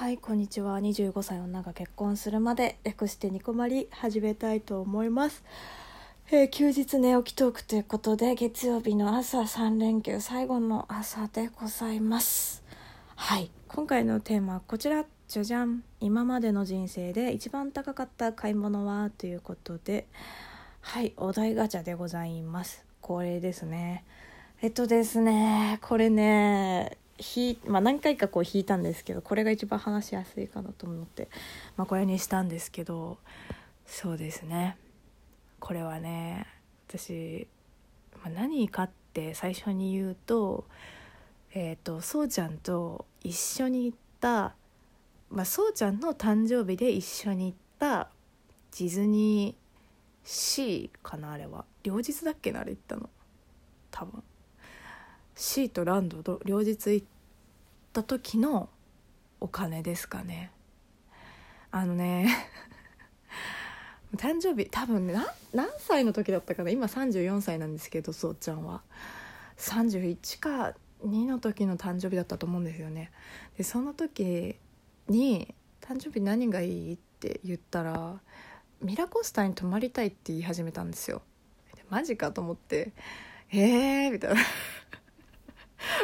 はいこんにちは。25歳女が結婚するまで略してニコマリ始めたいと思います、えー休日寝起きトークということで月曜日の朝3連休最後の朝でございます。はい今回のテーマはこちら。じゃじゃん今までの人生で一番高かった買い物はということではいお題ガチャでございます。これですね。えっとですねこれねひまあ、何回かこう弾いたんですけどこれが一番話しやすいかなと思って、まあ、これにしたんですけどそうですね。これはね私、まあ、何かって最初に言うとえっ、とそうちゃんと一緒に行った、まあ、そうちゃんの誕生日で一緒に行ったディズニーシーかなあれは。両日だっけなあれ行ったの。多分。シーとランドと両日行った時のお金ですかね。あのね 誕生日多分ね何歳の時だったかな。今34歳なんですけどそうちゃんは。31か2の時の誕生日だったと思うんですよね。でその時に「誕生日何がいい?」って言ったらミラコスタに泊まりたいって言い始めたんですよ。でマジかと思って「えー」みたいな。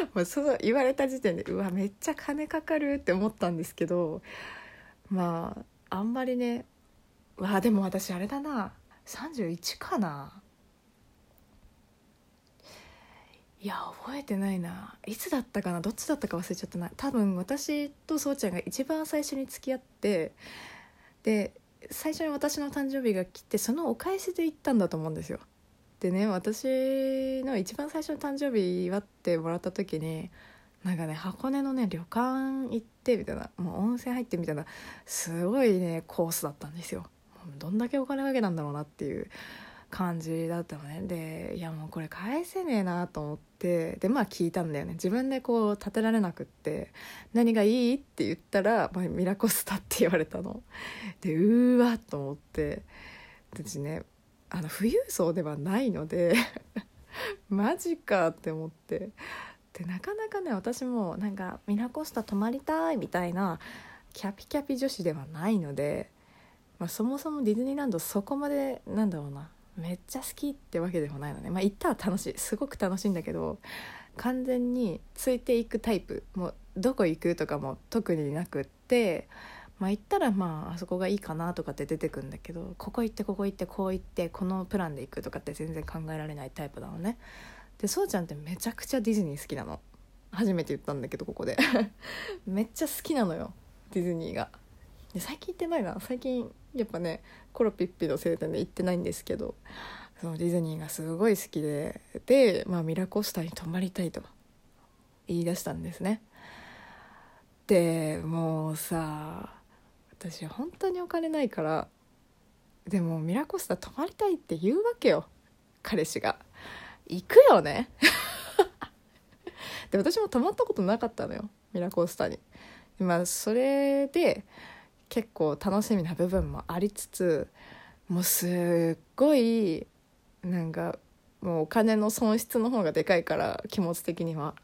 まあそう言われた時点でうわめっちゃ金かかるって思ったんですけどまああんまりねわあでも私あれだな31かな。いや覚えてないな。いつだったかなどっちだったか忘れちゃったな。多分私とそうちゃんが一番最初に付き合ってで最初に私の誕生日が来てそのお返しで行ったんだと思うんですよ。でね私の一番最初の誕生日祝ってもらった時になんかね箱根のね旅館行ってみたいなもう温泉入ってみたいなすごいねコースだったんですよ。どんだけお金かけたんだろうなっていう感じだったのね。でいやもうこれ返せねえなと思ってでまあ聞いたんだよね。自分でこう立てられなくって「何がいい?」って言ったら、まあ、ミラコスタって言われたの。でうーわと思って。私ねあの富裕層ではないので マジかって思って。でなかなかね私もなんかミラコスタ泊まりたいみたいなキャピキャピ女子ではないので、まあ、そもそもディズニーランドそこまでなんだろうなめっちゃ好きってわけでもないのねまあ行ったら楽しい。すごく楽しいんだけど完全についていくタイプ。もうどこ行くとかも特になくってまあ行ったらまああそこがいいかなとかって出てくんだけどここ行ってここ行ってこう行ってこのプランで行くとかって全然考えられないタイプなのね。でそうちゃんってめちゃくちゃディズニー好きなの。初めて言ったんだけどここで。めっちゃ好きなのよ。ディズニーが。で最近行ってないな。最近やっぱねコロピッピのせいで行ってないんですけどそのディズニーがすごい好きで。で、まあ、ミラコスタに泊まりたいと言い出したんですね。でもうさ私本当にお金ないからでもミラコスタ泊まりたいって言うわけよ彼氏が。行くよね。で私も泊まったことなかったのよミラコスタに。まあそれで結構楽しみな部分もありつつもうすっごいなんかもうお金の損失の方がでかいから気持ち的には。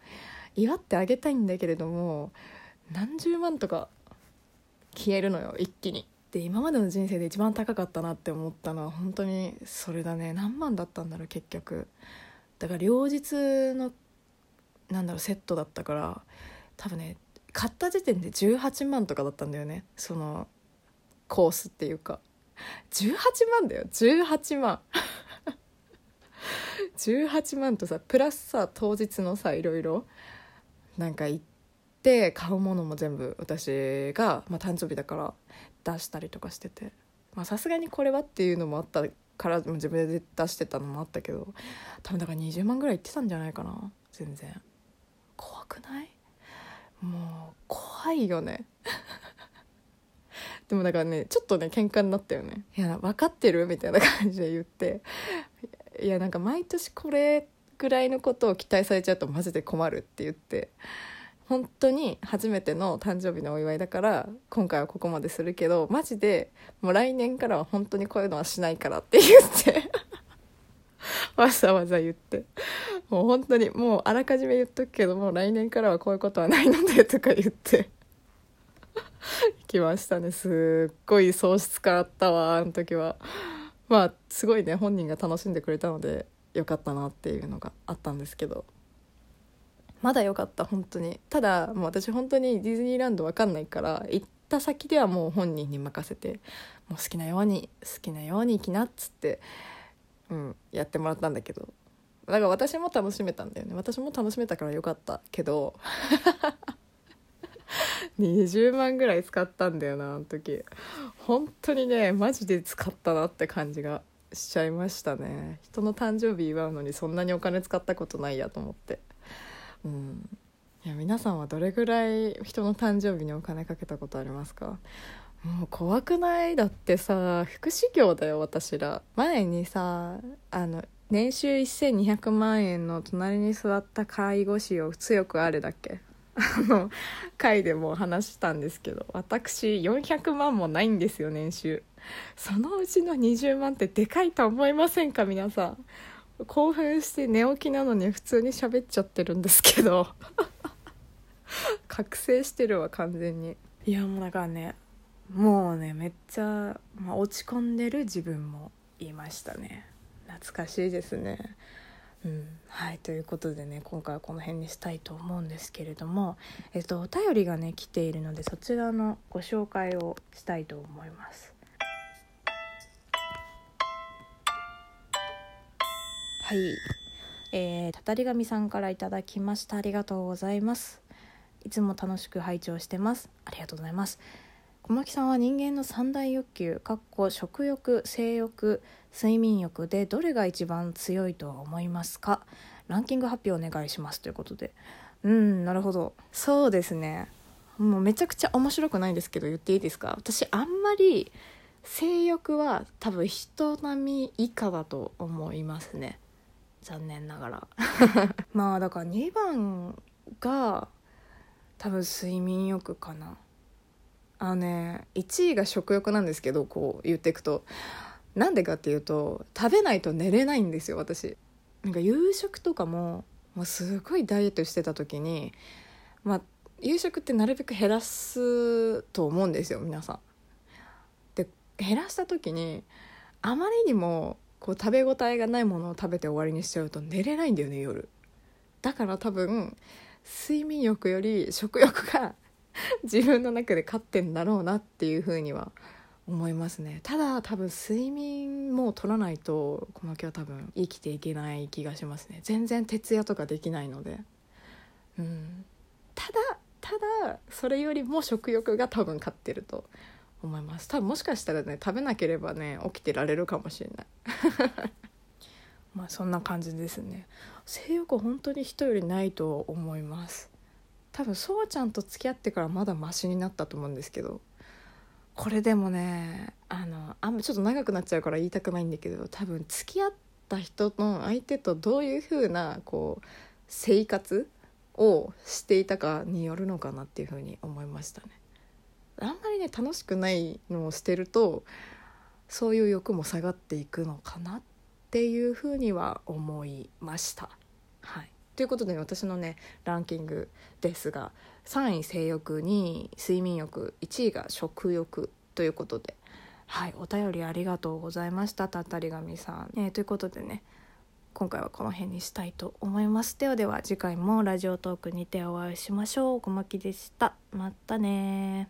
祝ってあげたいんだけれども何十万とか消えるのよ一気に。で今までの人生で一番高かったなって思ったのは本当にそれだね。何万だったんだろう結局。だから両日のなんだろうセットだったから多分ね買った時点で18万とかだったんだよね。そのコースっていうか。18万だよ。18万。18万とさプラスさ当日のさいろいろ。なんか行ってで買うものも全部私が、まあ、誕生日だから出したりとかしてて。さすがにこれはっていうのもあったから自分で出してたのもあったけど多分だから20万ぐらい行ってたんじゃないかな。全然。怖くない？もう怖いよね。でもだからねちょっとね喧嘩になったよね「いや分かってる?」みたいな感じで言って「いやなんか毎年これぐらいのことを期待されちゃうとマジで困る」って言って。本当に初めての誕生日のお祝いだから今回はここまでするけどマジでもう来年からは本当にこういうのはしないからって言って わざわざ言って。もう本当にもうあらかじめ言っとくけどもう来年からはこういうことはないのでとか言って。きましたね。すっごい喪失感あったわあの時は。まあすごいね本人が楽しんでくれたのでよかったなっていうのがあったんですけど。まだよかった本当に。ただもう私本当にディズニーランドわかんないから行った先ではもう本人に任せてもう好きなように好きなように行きなっつって、うん、やってもらったんだけど。だから私も楽しめたんだよね。私も楽しめたからよかったけど 20万ぐらい使ったんだよなあの時。本当にねマジで使ったなって感じがしちゃいましたね。人の誕生日祝うのにそんなにお金使ったことないやと思って。うん。いや皆さんはどれぐらい人の誕生日にお金かけたことありますか？もう怖くない？だってさ福祉業だよ私ら。前にさあの年収1200万円の隣に座った介護士を強くあれだっけ？あの回でも話したんですけど。私400万もないんですよ年収。そのうちの20万ってでかいと思いませんか皆さん？興奮して寝起きなのに普通に喋っちゃってるんですけど。覚醒してるわ完全に。いやもうだからねもうねめっちゃ、まあ、落ち込んでる自分もいましたね。懐かしいですね。うん、はいということでね今回はこの辺にしたいと思うんですけれども、えっと、お便りがね来ているのでそちらのご紹介をしたいと思います。はい、えー、たたり神さんからいただきました。ありがとうございます。いつも楽しく拝聴してます。ありがとうございます。小牧さんは人間の三大欲求かっこ食欲性欲睡眠欲でどれが一番強いと思いますか？ランキング発表お願いします。ということで。うんなるほど。そうですね。もうめちゃくちゃ面白くないんですけど言っていいですか？私あんまり性欲は多分人並み以下だと思いますね。残念ながら。まあだから2番が多分睡眠欲かな。あのね1位が食欲なんですけどこう言っていくと。なんでかっていうと食べないと寝れないんですよ私。なんか夕食とかももうすごいダイエットしてた時にまあ夕食ってなるべく減らすと思うんですよ皆さん。で減らした時にあまりにもこう食べ応えがないものを食べて終わりにしちゃうと寝れないんだよね夜。だから多分睡眠欲より食欲が 自分の中で勝ってんだろうなっていうふうには思いますね。ただ多分睡眠も取らないとこの木は多分生きていけない気がしますね。全然徹夜とかできないので。うん。ただただそれよりも食欲が多分勝ってると思います。多分もしかしたらね食べなければね起きてられるかもしれない。まあそんな感じですね。性欲本当に人よりないと思います。多分そうちゃんと付き合ってからまだマシになったと思うんですけどこれでもねあのあんまちょっと長くなっちゃうから言いたくないんだけど多分付き合った人の相手とどういう風なこう生活をしていたかによるのかなっていう風に思いましたね。あんまりね楽しくないのをしてるとそういう欲も下がっていくのかなっていう風には思いました。はい。ということで、私のねランキングですが3位性欲2位睡眠欲1位が食欲ということで。はい。お便りありがとうございましたたったり神さん、えー、ということでね今回はこの辺にしたいと思います。ではでは次回もラジオトークにてお会いしましょう。小牧でした。またね